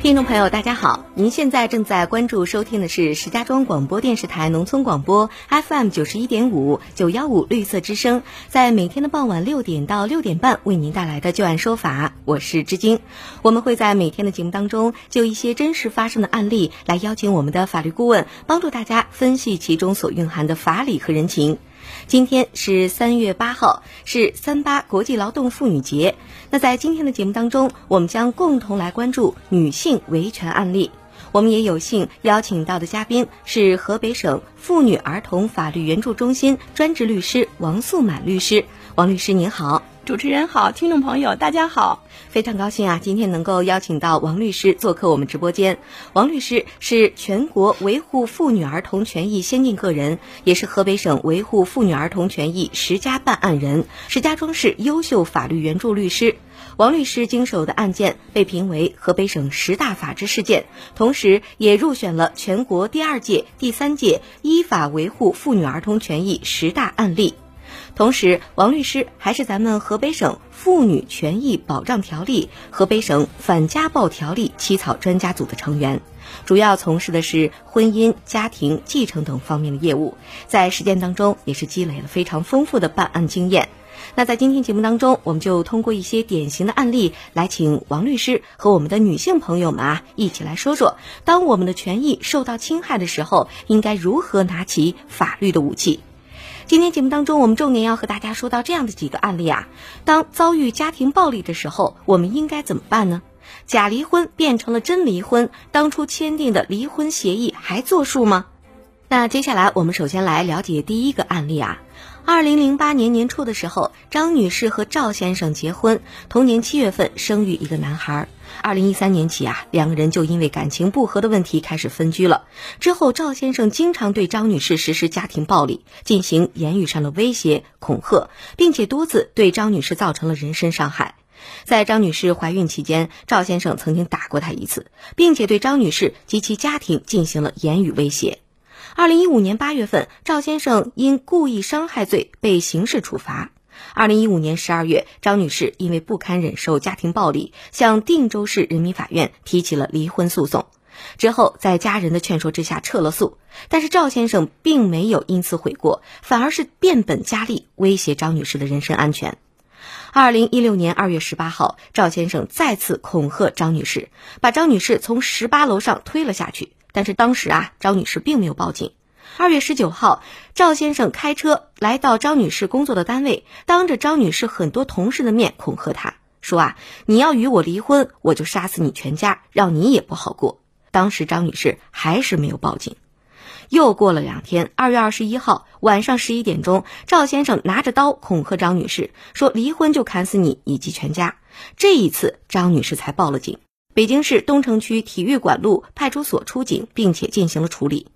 听众朋友，大家好，您现在正在关注收听的是石家庄广播电视台农村广播 FM 九十一点五九幺五绿色之声，在每天的傍晚六点到六点半为您带来的旧案说法，我是知晶。我们会在每天的节目当中就一些真实发生的案例来邀请我们的法律顾问，帮助大家分析其中所蕴含的法理和人情。今天是三月八号，是三八国际劳动妇女节。那在今天的节目当中，我们将共同来关注女性维权案例。我们也有幸邀请到的嘉宾是河北省妇女儿童法律援助中心专职律师王素满律师。王律师您好。主持人好，听众朋友大家好，非常高兴啊，今天能够邀请到王律师做客我们直播间。王律师是全国维护妇女儿童权益先进个人，也是河北省维护妇女儿童权益十佳办案人，石家庄市优秀法律援助律师。王律师经手的案件被评为河北省十大法治事件，同时也入选了全国第二届、第三届依法维护妇女儿童权益十大案例。同时，王律师还是咱们河北省妇女权益保障条例、河北省反家暴条例起草专家组的成员，主要从事的是婚姻、家庭、继承等方面的业务，在实践当中也是积累了非常丰富的办案经验。那在今天节目当中，我们就通过一些典型的案例，来请王律师和我们的女性朋友们啊，一起来说说，当我们的权益受到侵害的时候，应该如何拿起法律的武器。今天节目当中，我们重点要和大家说到这样的几个案例啊。当遭遇家庭暴力的时候，我们应该怎么办呢？假离婚变成了真离婚，当初签订的离婚协议还作数吗？那接下来我们首先来了解第一个案例啊。二零零八年年初的时候，张女士和赵先生结婚，同年七月份生育一个男孩。二零一三年起啊，两个人就因为感情不和的问题开始分居了。之后，赵先生经常对张女士实施家庭暴力，进行言语上的威胁、恐吓，并且多次对张女士造成了人身伤害。在张女士怀孕期间，赵先生曾经打过她一次，并且对张女士及其家庭进行了言语威胁。二零一五年八月份，赵先生因故意伤害罪被刑事处罚。二零一五年十二月，张女士因为不堪忍受家庭暴力，向定州市人民法院提起了离婚诉讼。之后，在家人的劝说之下撤了诉，但是赵先生并没有因此悔过，反而是变本加厉威胁张女士的人身安全。二零一六年二月十八号，赵先生再次恐吓张女士，把张女士从十八楼上推了下去。但是当时啊，张女士并没有报警。二月十九号，赵先生开车来到张女士工作的单位，当着张女士很多同事的面恐吓她说：“啊，你要与我离婚，我就杀死你全家，让你也不好过。”当时张女士还是没有报警。又过了两天，二月二十一号晚上十一点钟，赵先生拿着刀恐吓张女士，说：“离婚就砍死你以及全家。”这一次，张女士才报了警。北京市东城区体育馆路派出所出警，并且进行了处理。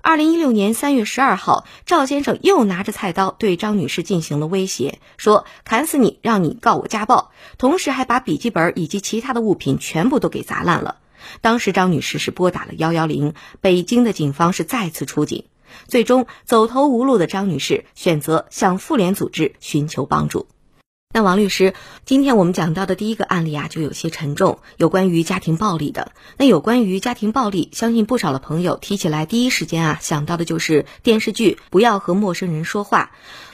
二零一六年三月十二号，赵先生又拿着菜刀对张女士进行了威胁，说砍死你，让你告我家暴，同时还把笔记本以及其他的物品全部都给砸烂了。当时张女士是拨打了幺幺零，北京的警方是再次出警，最终走投无路的张女士选择向妇联组织寻求帮助。那王律师，今天我们讲到的第一个案例啊，就有些沉重，有关于家庭暴力的。那有关于家庭暴力，相信不少的朋友提起来，第一时间啊想到的就是电视剧《不要和陌生人说话》。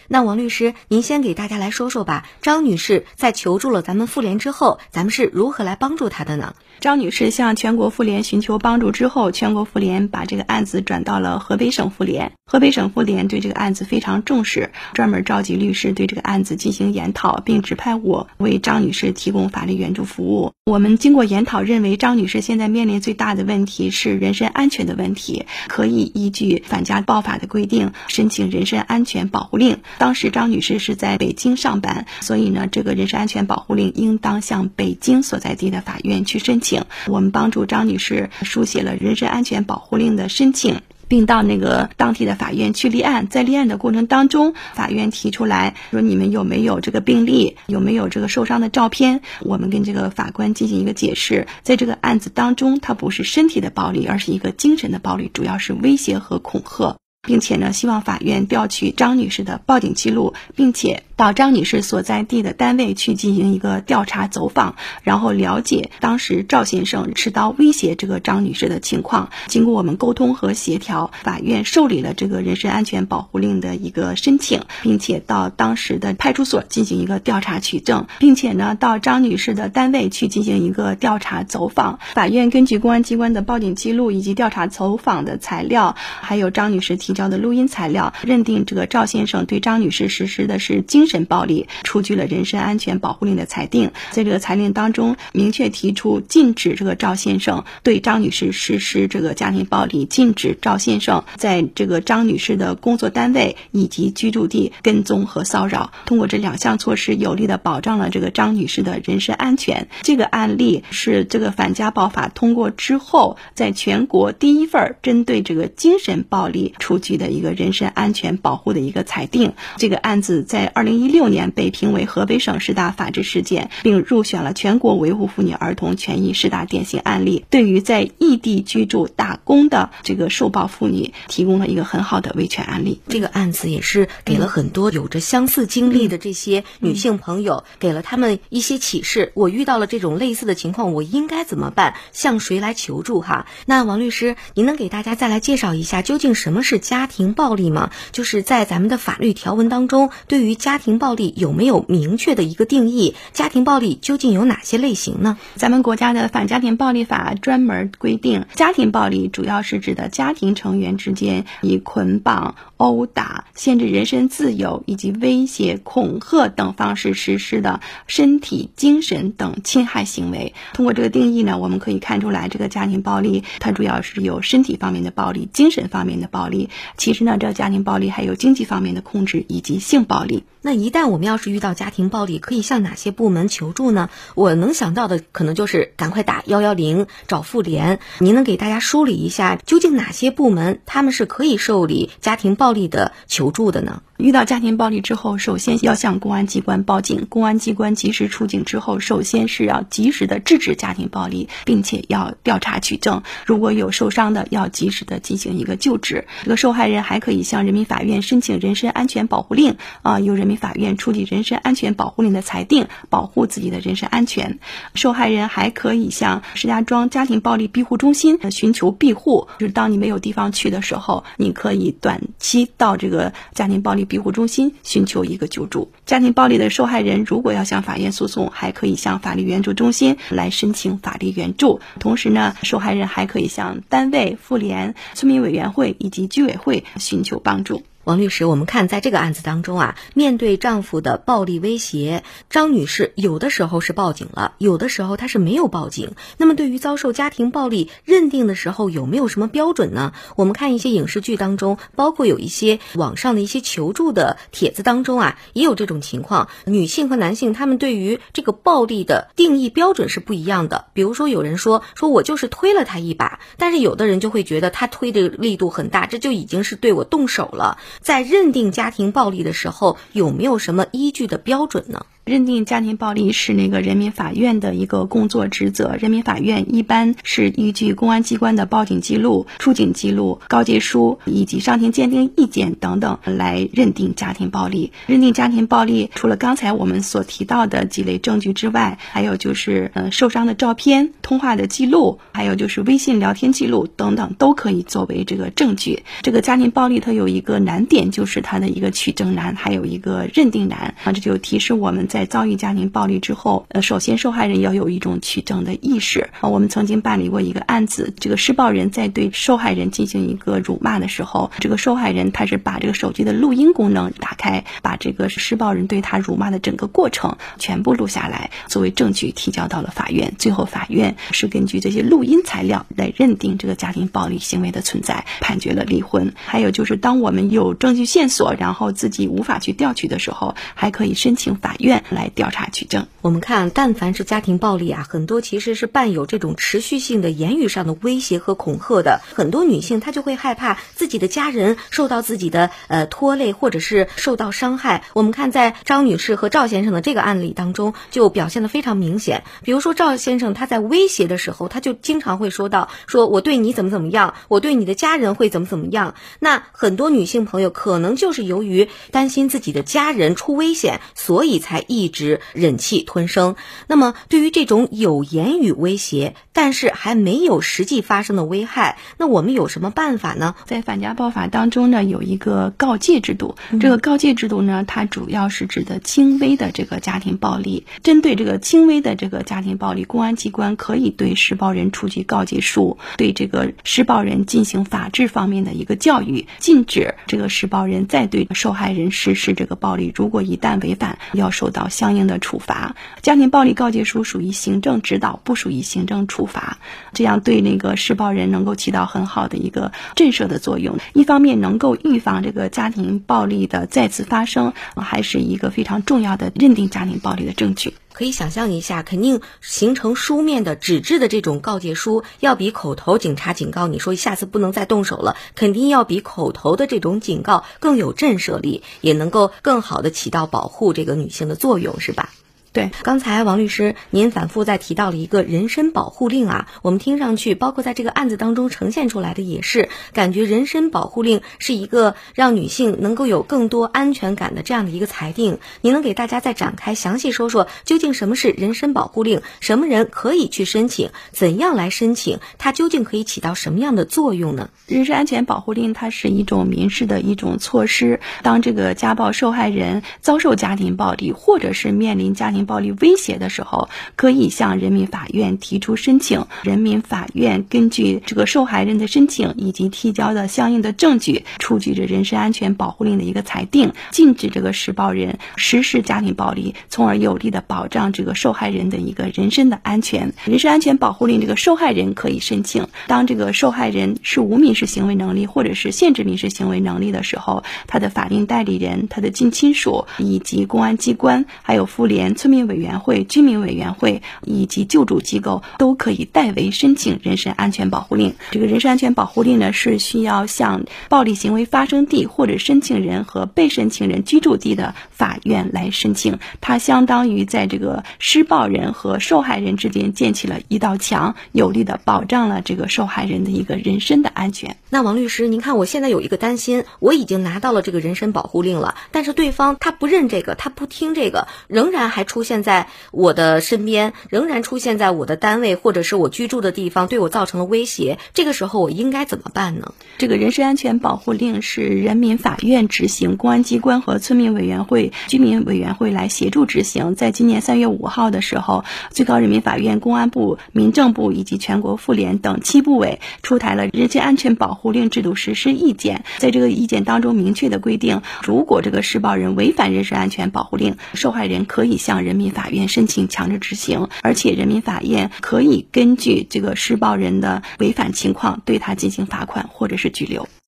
那王律师，您先给大家来说说吧。张女士在求助了咱们妇联之后，咱们是如何来帮助她的呢？张女士向全国妇联寻求帮助之后，全国妇联把这个案子转到了河北省妇联。河北省妇联对这个案子非常重视，专门召集律师对这个案子进行研讨，并指派我为张女士提供法律援助服务。我们经过研讨，认为张女士现在面临最大的问题是人身安全的问题，可以依据反家暴法的规定申请人身安全保护令。当时张女士是在北京上班，所以呢，这个人身安全保护令应当向北京所在地的法院去申请。我们帮助张女士书写了人身安全保护令的申请。并到那个当地的法院去立案。在立案的过程当中，法院提出来说你们有没有这个病例，有没有这个受伤的照片？我们跟这个法官进行一个解释，在这个案子当中，它不是身体的暴力，而是一个精神的暴力，主要是威胁和恐吓。并且呢，希望法院调取张女士的报警记录，并且到张女士所在地的单位去进行一个调查走访，然后了解当时赵先生持刀威胁这个张女士的情况。经过我们沟通和协调，法院受理了这个人身安全保护令的一个申请，并且到当时的派出所进行一个调查取证，并且呢，到张女士的单位去进行一个调查走访。法院根据公安机关的报警记录以及调查走访的材料，还有张女士提。交的录音材料认定，这个赵先生对张女士实施的是精神暴力，出具了人身安全保护令的裁定。在这个裁令当中，明确提出禁止这个赵先生对张女士实施这个家庭暴力，禁止赵先生在这个张女士的工作单位以及居住地跟踪和骚扰。通过这两项措施，有力的保障了这个张女士的人身安全。这个案例是这个反家暴法通过之后，在全国第一份针对这个精神暴力出。具的一个人身安全保护的一个裁定，这个案子在二零一六年被评为河北省十大法治事件，并入选了全国维护妇女儿童权益十大典型案例，对于在异地居住打工的这个受暴妇女提供了一个很好的维权案例。这个案子也是给了很多有着相似经历的这些女性朋友，给了他们一些启示。我遇到了这种类似的情况，我应该怎么办？向谁来求助？哈，那王律师，您能给大家再来介绍一下，究竟什么是家？家庭暴力嘛，就是在咱们的法律条文当中，对于家庭暴力有没有明确的一个定义？家庭暴力究竟有哪些类型呢？咱们国家的反家庭暴力法专门规定，家庭暴力主要是指的家庭成员之间以捆绑、殴打、限制人身自由以及威胁、恐吓等方式实施的身体、精神等侵害行为。通过这个定义呢，我们可以看出来，这个家庭暴力它主要是有身体方面的暴力、精神方面的暴力。其实呢，这家庭暴力还有经济方面的控制以及性暴力。那一旦我们要是遇到家庭暴力，可以向哪些部门求助呢？我能想到的可能就是赶快打幺幺零找妇联。您能给大家梳理一下，究竟哪些部门他们是可以受理家庭暴力的求助的呢？遇到家庭暴力之后，首先要向公安机关报警。公安机关及时出警之后，首先是要及时的制止家庭暴力，并且要调查取证。如果有受伤的，要及时的进行一个救治。这个受害人还可以向人民法院申请人身安全保护令，啊，由人民法院出具人身安全保护令的裁定，保护自己的人身安全。受害人还可以向石家庄家庭暴力庇护中心寻求庇护，就是当你没有地方去的时候，你可以短期到这个家庭暴力。庇护中心寻求一个救助。家庭暴力的受害人如果要向法院诉讼，还可以向法律援助中心来申请法律援助。同时呢，受害人还可以向单位、妇联、村民委员会以及居委会寻求帮助。王律师，我们看在这个案子当中啊，面对丈夫的暴力威胁，张女士有的时候是报警了，有的时候她是没有报警。那么对于遭受家庭暴力认定的时候，有没有什么标准呢？我们看一些影视剧当中，包括有一些网上的一些求助的帖子当中啊，也有这种情况。女性和男性他们对于这个暴力的定义标准是不一样的。比如说有人说说我就是推了他一把，但是有的人就会觉得他推的力度很大，这就已经是对我动手了。在认定家庭暴力的时候，有没有什么依据的标准呢？认定家庭暴力是那个人民法院的一个工作职责。人民法院一般是依据公安机关的报警记录、出警记录、告诫书以及上庭鉴定意见等等来认定家庭暴力。认定家庭暴力，除了刚才我们所提到的几类证据之外，还有就是呃受伤的照片、通话的记录，还有就是微信聊天记录等等，都可以作为这个证据。这个家庭暴力它有一个难点，就是它的一个取证难，还有一个认定难啊，这就提示我们。在遭遇家庭暴力之后，呃，首先受害人要有一种取证的意识啊。我们曾经办理过一个案子，这个施暴人在对受害人进行一个辱骂的时候，这个受害人他是把这个手机的录音功能打开，把这个施暴人对他辱骂的整个过程全部录下来，作为证据提交到了法院。最后法院是根据这些录音材料来认定这个家庭暴力行为的存在，判决了离婚。还有就是，当我们有证据线索，然后自己无法去调取的时候，还可以申请法院。来调查取证。我们看，但凡是家庭暴力啊，很多其实是伴有这种持续性的言语上的威胁和恐吓的。很多女性她就会害怕自己的家人受到自己的呃拖累，或者是受到伤害。我们看在张女士和赵先生的这个案例当中，就表现的非常明显。比如说赵先生他在威胁的时候，他就经常会说到：“说我对你怎么怎么样，我对你的家人会怎么怎么样。”那很多女性朋友可能就是由于担心自己的家人出危险，所以才直忍气吞声。那么，对于这种有言语威胁，但是还没有实际发生的危害，那我们有什么办法呢？在反家暴法当中呢，有一个告诫制度。这个告诫制度呢，它主要是指的轻微的这个家庭暴力。针对这个轻微的这个家庭暴力，公安机关可以对施暴人出具告诫书，对这个施暴人进行法制方面的一个教育，禁止这个施暴人再对受害人实施这个暴力。如果一旦违反，要受到相应的处罚。家庭暴力告诫书属于行政指导，不属于行政处罚，这样对那个施暴人能够起到很好的一个震慑的作用。一方面能够预防这个家庭暴力的再次发生，还是一个非常重要的认定家庭暴力的证据。可以想象一下，肯定形成书面的纸质的这种告诫书，要比口头警察警告你说下次不能再动手了，肯定要比口头的这种警告更有震慑力，也能够更好的起到保护这个女性的作用，是吧？对，刚才王律师您反复在提到了一个人身保护令啊，我们听上去，包括在这个案子当中呈现出来的也是，感觉人身保护令是一个让女性能够有更多安全感的这样的一个裁定。您能给大家再展开详细说说，究竟什么是人身保护令？什么人可以去申请？怎样来申请？它究竟可以起到什么样的作用呢？人身安全保护令它是一种民事的一种措施，当这个家暴受害人遭受家庭暴力，或者是面临家庭暴力威胁的时候，可以向人民法院提出申请。人民法院根据这个受害人的申请以及提交的相应的证据，出具着人身安全保护令的一个裁定，禁止这个施暴人实施家庭暴力，从而有力的保障这个受害人的一个人身的安全。人身安全保护令，这个受害人可以申请。当这个受害人是无民事行为能力或者是限制民事行为能力的时候，他的法定代理人、他的近亲属以及公安机关，还有妇联、村。民委员会、居民委员会以及救助机构都可以代为申请人身安全保护令。这个人身安全保护令呢，是需要向暴力行为发生地或者申请人和被申请人居住地的法院来申请。它相当于在这个施暴人和受害人之间建起了一道墙，有力的保障了这个受害人的一个人身的安全。那王律师，您看我现在有一个担心，我已经拿到了这个人身保护令了，但是对方他不认这个，他不听这个，仍然还出。现在我的身边仍然出现在我的单位或者是我居住的地方，对我造成了威胁。这个时候我应该怎么办呢？这个人身安全保护令是人民法院执行，公安机关和村民委员会、居民委员会来协助执行。在今年三月五号的时候，最高人民法院、公安部、民政部以及全国妇联等七部委出台了人身安全保护令制度实施意见。在这个意见当中，明确的规定，如果这个施暴人违反人身安全保护令，受害人可以向人。人民法院申请强制执行，而且人民法院可以根据这个施暴人的违反情况，对他进行罚款或者是拘留。